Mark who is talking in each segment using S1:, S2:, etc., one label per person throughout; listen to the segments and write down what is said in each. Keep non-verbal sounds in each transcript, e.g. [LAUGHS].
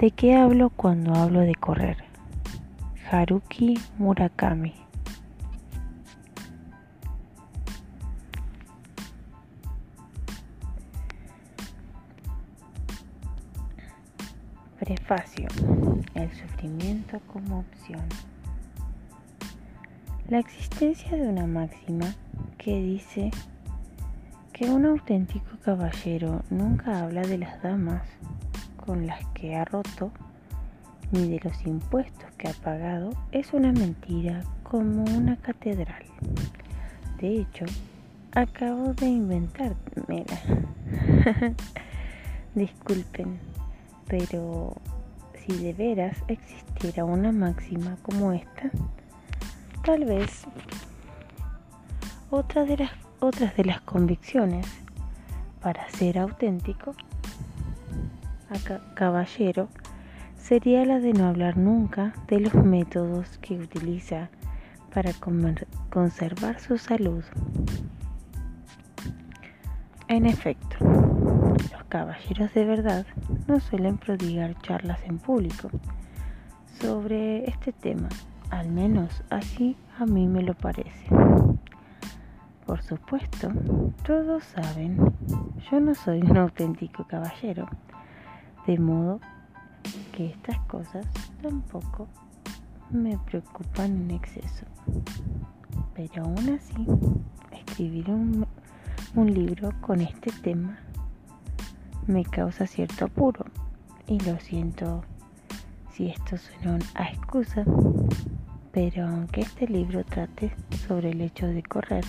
S1: ¿De qué hablo cuando hablo de correr? Haruki Murakami. Prefacio. El sufrimiento como opción. La existencia de una máxima que dice que un auténtico caballero nunca habla de las damas con las que ha roto ni de los impuestos que ha pagado es una mentira como una catedral. De hecho, acabo de inventármela. [LAUGHS] Disculpen, pero si de veras existiera una máxima como esta, tal vez otra de las, otras de las convicciones para ser auténtico caballero sería la de no hablar nunca de los métodos que utiliza para conservar su salud. En efecto, los caballeros de verdad no suelen prodigar charlas en público sobre este tema, al menos así a mí me lo parece. Por supuesto, todos saben, yo no soy un auténtico caballero de modo que estas cosas tampoco me preocupan en exceso. Pero aún así, escribir un, libro con este tema me causa cierto apuro. Y lo siento si esto suena a excusa, pero aunque este libro trate sobre el hecho de correr,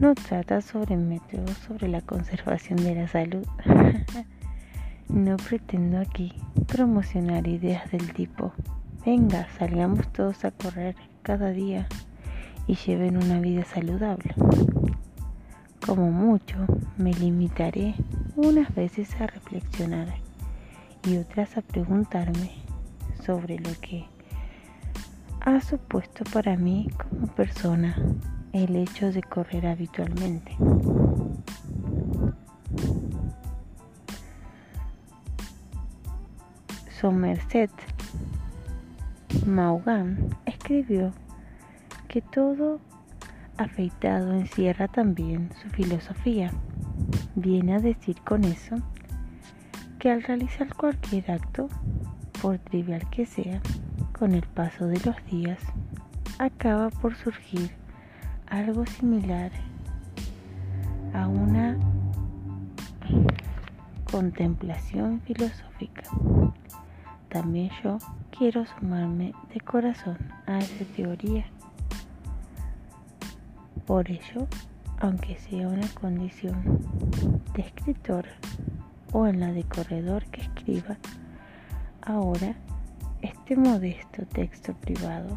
S1: no trata sobre métodos sobre la conservación de la salud. [LAUGHS] No pretendo aquí promocionar ideas del tipo, venga, salgamos todos a correr cada día y lleven una vida saludable. Como mucho, me limitaré unas veces a reflexionar y otras a preguntarme sobre lo que ha supuesto para mí como persona el hecho de correr habitualmente. Somerset Maugham escribió que todo afeitado encierra también su filosofía. Viene a decir con eso que al realizar cualquier acto, por trivial que sea, con el paso de los días, acaba por surgir algo similar a una contemplación filosófica. También yo quiero sumarme de corazón a esa teoría. Por ello, aunque sea una condición de escritor o en la de corredor que escriba, ahora este modesto texto privado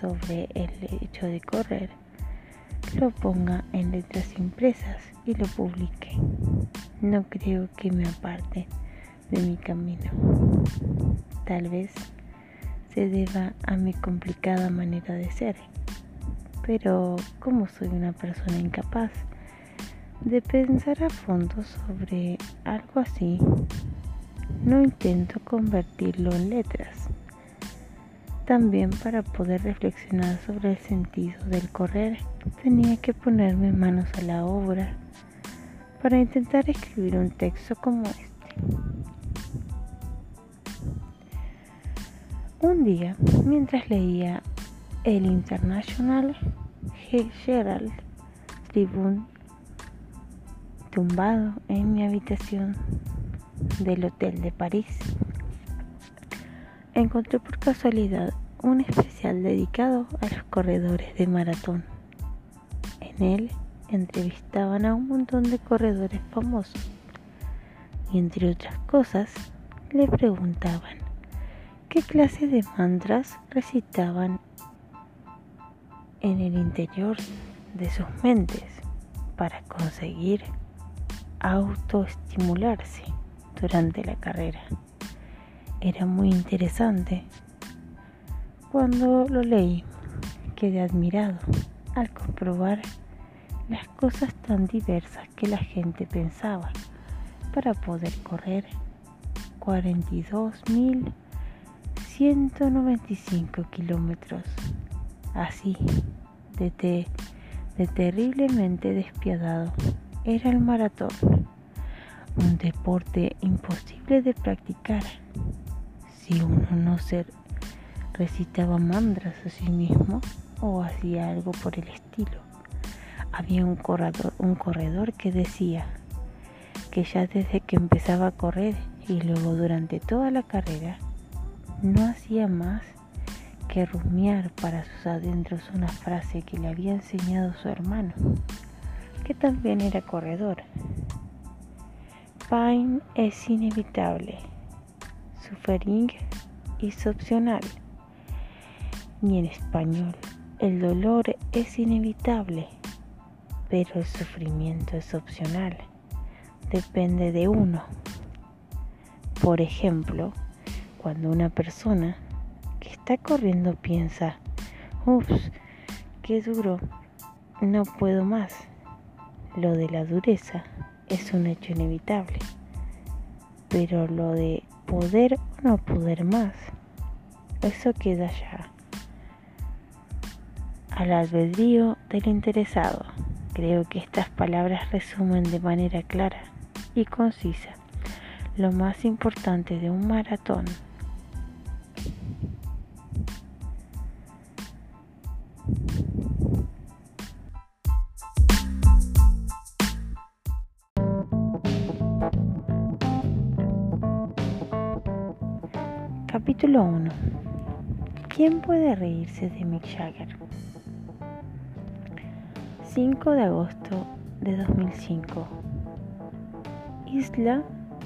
S1: sobre el hecho de correr lo ponga en letras impresas y lo publique. No creo que me aparte de mi camino. Tal vez se deba a mi complicada manera de ser, pero como soy una persona incapaz de pensar a fondo sobre algo así, no intento convertirlo en letras. También para poder reflexionar sobre el sentido del correr, tenía que ponerme manos a la obra para intentar escribir un texto como este. Un día, mientras leía el International Herald Tribune, tumbado en mi habitación del Hotel de París, encontré por casualidad un especial dedicado a los corredores de maratón. En él entrevistaban a un montón de corredores famosos y entre otras cosas le preguntaban qué clase de mantras recitaban en el interior de sus mentes para conseguir autoestimularse durante la carrera. Era muy interesante. Cuando lo leí, quedé admirado al comprobar las cosas tan diversas que la gente pensaba para poder correr 42.195 kilómetros. Así, de, de terriblemente despiadado, era el maratón, un deporte imposible de practicar si uno no se recitaba mandras a sí mismo o hacía algo por el estilo. Había un un corredor que decía que ya desde que empezaba a correr y luego durante toda la carrera no hacía más que rumiar para sus adentros una frase que le había enseñado su hermano, que también era corredor. Pain es inevitable, suffering es opcional. Y en español, el dolor es inevitable, pero el sufrimiento es opcional. Depende de uno. Por ejemplo, cuando una persona que está corriendo piensa, ups, qué duro, no puedo más. Lo de la dureza es un hecho inevitable, pero lo de poder o no poder más, eso queda ya al albedrío del interesado. Creo que estas palabras resumen de manera clara y concisa lo más importante de un maratón. Capítulo 1. ¿Quién puede reírse de Mick Jagger? 5 de agosto de 2005. Isla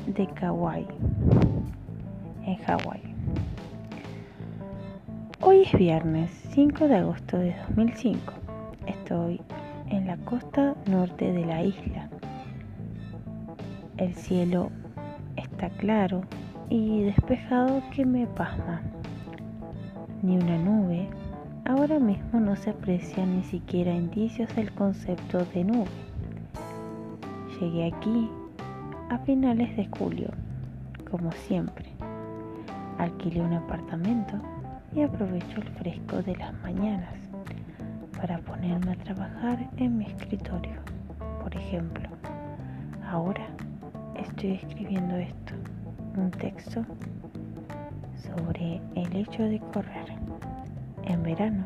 S1: de Kauai, en Hawái. Hoy es viernes 5 de agosto de 2005. Estoy en la costa norte de la isla. El cielo está claro y despejado que me pasma. Ni una nube Ahora mismo no se aprecian ni siquiera indicios del concepto de nube. Llegué aquí a finales de julio, como siempre. Alquilé un apartamento y aprovecho el fresco de las mañanas para ponerme a trabajar en mi escritorio. Por ejemplo, ahora estoy escribiendo esto, un texto sobre el hecho de correr en verano.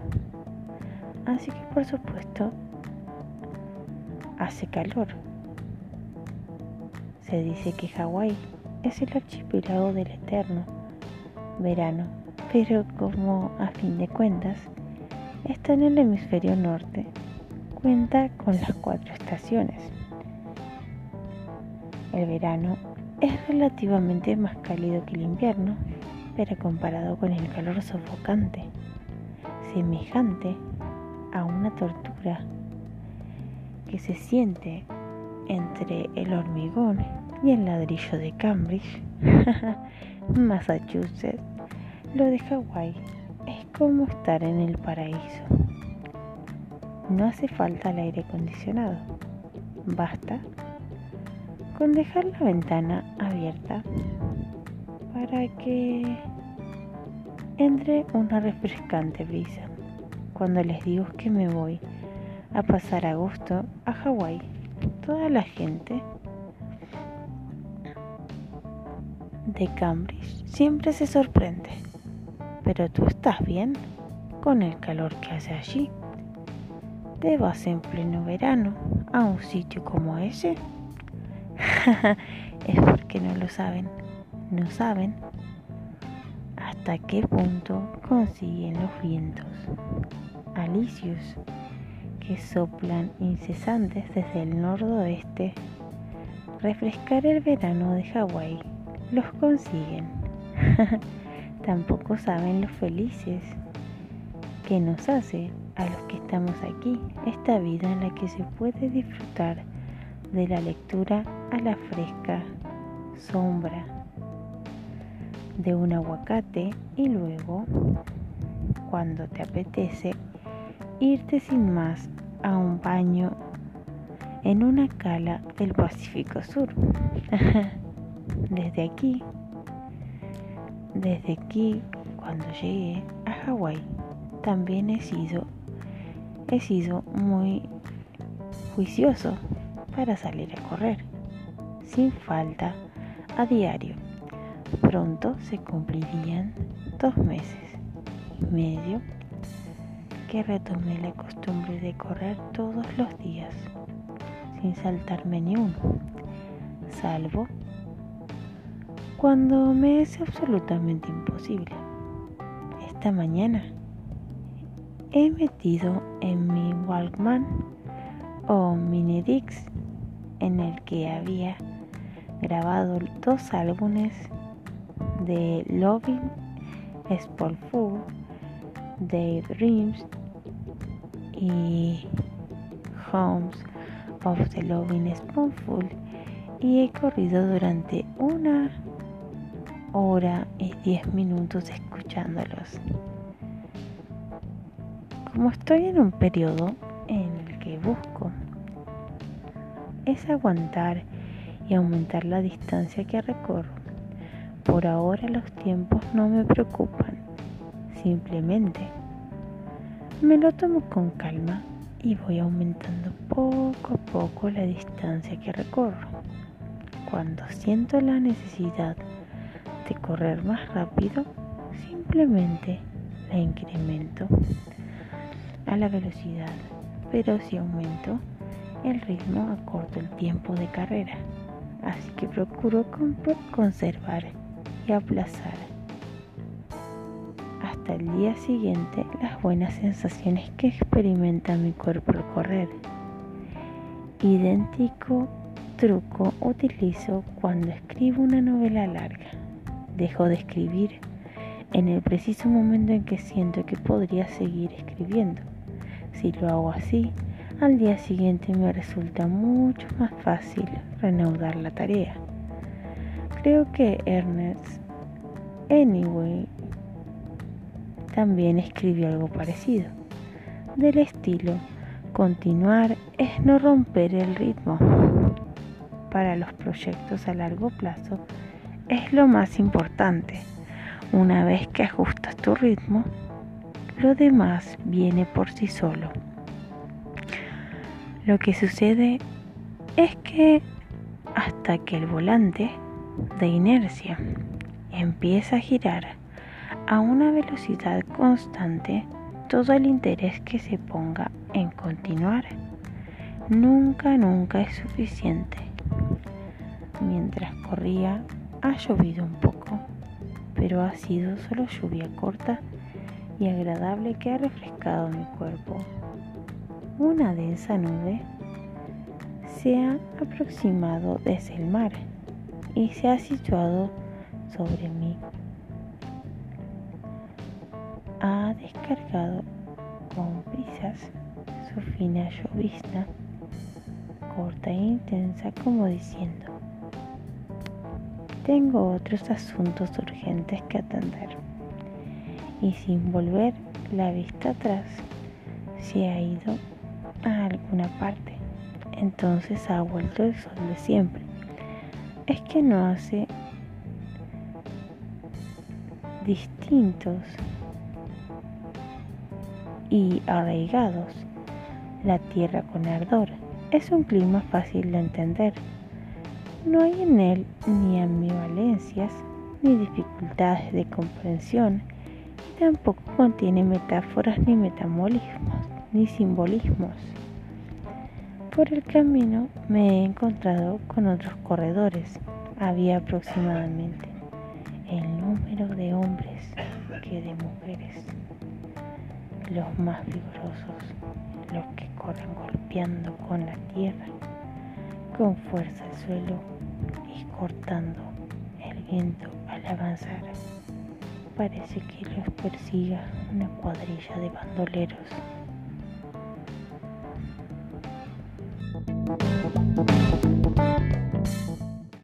S1: Así que por supuesto hace calor. Se dice que Hawái es el archipiélago del eterno verano, pero como a fin de cuentas está en el hemisferio norte, cuenta con las cuatro estaciones. El verano es relativamente más cálido que el invierno, pero comparado con el calor sofocante semejante a una tortura que se siente entre el hormigón y el ladrillo de Cambridge, [LAUGHS] Massachusetts, lo de Hawái es como estar en el paraíso. No hace falta el aire acondicionado, basta con dejar la ventana abierta para que entre una refrescante brisa. Cuando les digo que me voy a pasar agosto a Hawái, toda la gente de Cambridge siempre se sorprende. Pero tú estás bien con el calor que hace allí. ¿Te vas en pleno verano a un sitio como ese? [LAUGHS] es porque no lo saben. No saben hasta qué punto consiguen los vientos alicios que soplan incesantes desde el noroeste refrescar el verano de Hawái los consiguen. [LAUGHS] Tampoco saben lo felices que nos hace a los que estamos aquí esta vida en la que se puede disfrutar de la lectura a la fresca sombra de un aguacate y luego, cuando te apetece, irte sin más a un baño en una cala del Pacífico Sur. [LAUGHS] Desde aquí desde aquí, cuando llegué a Hawái, también he sido, he sido muy juicioso para salir a correr, sin falta, a diario. Pronto se cumplirían dos meses y medio que retomé la costumbre de correr todos los días, sin saltarme ni uno, salvo cuando me es absolutamente imposible. Esta mañana he metido en mi Walkman o Minidix en el que había grabado dos álbumes de Loving Sport Dave Dreams y Homes of the Loving Spoonful y he corrido durante una hora y diez minutos escuchándolos. Como estoy en un periodo en el que busco es aguantar y aumentar la distancia que recorro. Por ahora los tiempos no me preocupan, simplemente me lo tomo con calma y voy aumentando poco a poco la distancia que recorro. Cuando siento la necesidad de correr más rápido, simplemente la incremento a la velocidad, pero si aumento el ritmo acorto el tiempo de carrera. Así que procuro conservar y aplazar el día siguiente las buenas sensaciones que experimenta mi cuerpo al correr. Idéntico truco utilizo cuando escribo una novela larga. Dejo de escribir en el preciso momento en que siento que podría seguir escribiendo. Si lo hago así, al día siguiente me resulta mucho más fácil reanudar la tarea. Creo que Ernest Anyway también escribió algo parecido, del estilo, continuar es no romper el ritmo. Para los proyectos a largo plazo es lo más importante. Una vez que ajustas tu ritmo, lo demás viene por sí solo. Lo que sucede es que hasta que el volante de inercia empieza a girar a una velocidad constante todo el interés que se ponga en continuar. Nunca, nunca es suficiente. Mientras corría, ha llovido un poco, pero ha sido solo lluvia corta y agradable que ha refrescado mi cuerpo. Una densa nube se ha aproximado desde el mar y se ha situado sobre mí ha descargado con prisas su fina llovizna, corta e intensa, como diciendo, tengo otros asuntos urgentes que atender. Y sin volver la vista atrás, se ha ido a alguna parte. Entonces ha vuelto el sol de siempre. Es que no hace distintos y arraigados. La tierra con ardor es un clima fácil de entender. No hay en él ni ambivalencias ni dificultades de comprensión y tampoco contiene metáforas ni metamolismos ni simbolismos. Por el camino me he encontrado con otros corredores. Había aproximadamente el número de hombres que de mujeres los más vigorosos, los que corren golpeando con la tierra, con fuerza el suelo y cortando el viento al avanzar. Parece que los persiga una cuadrilla de bandoleros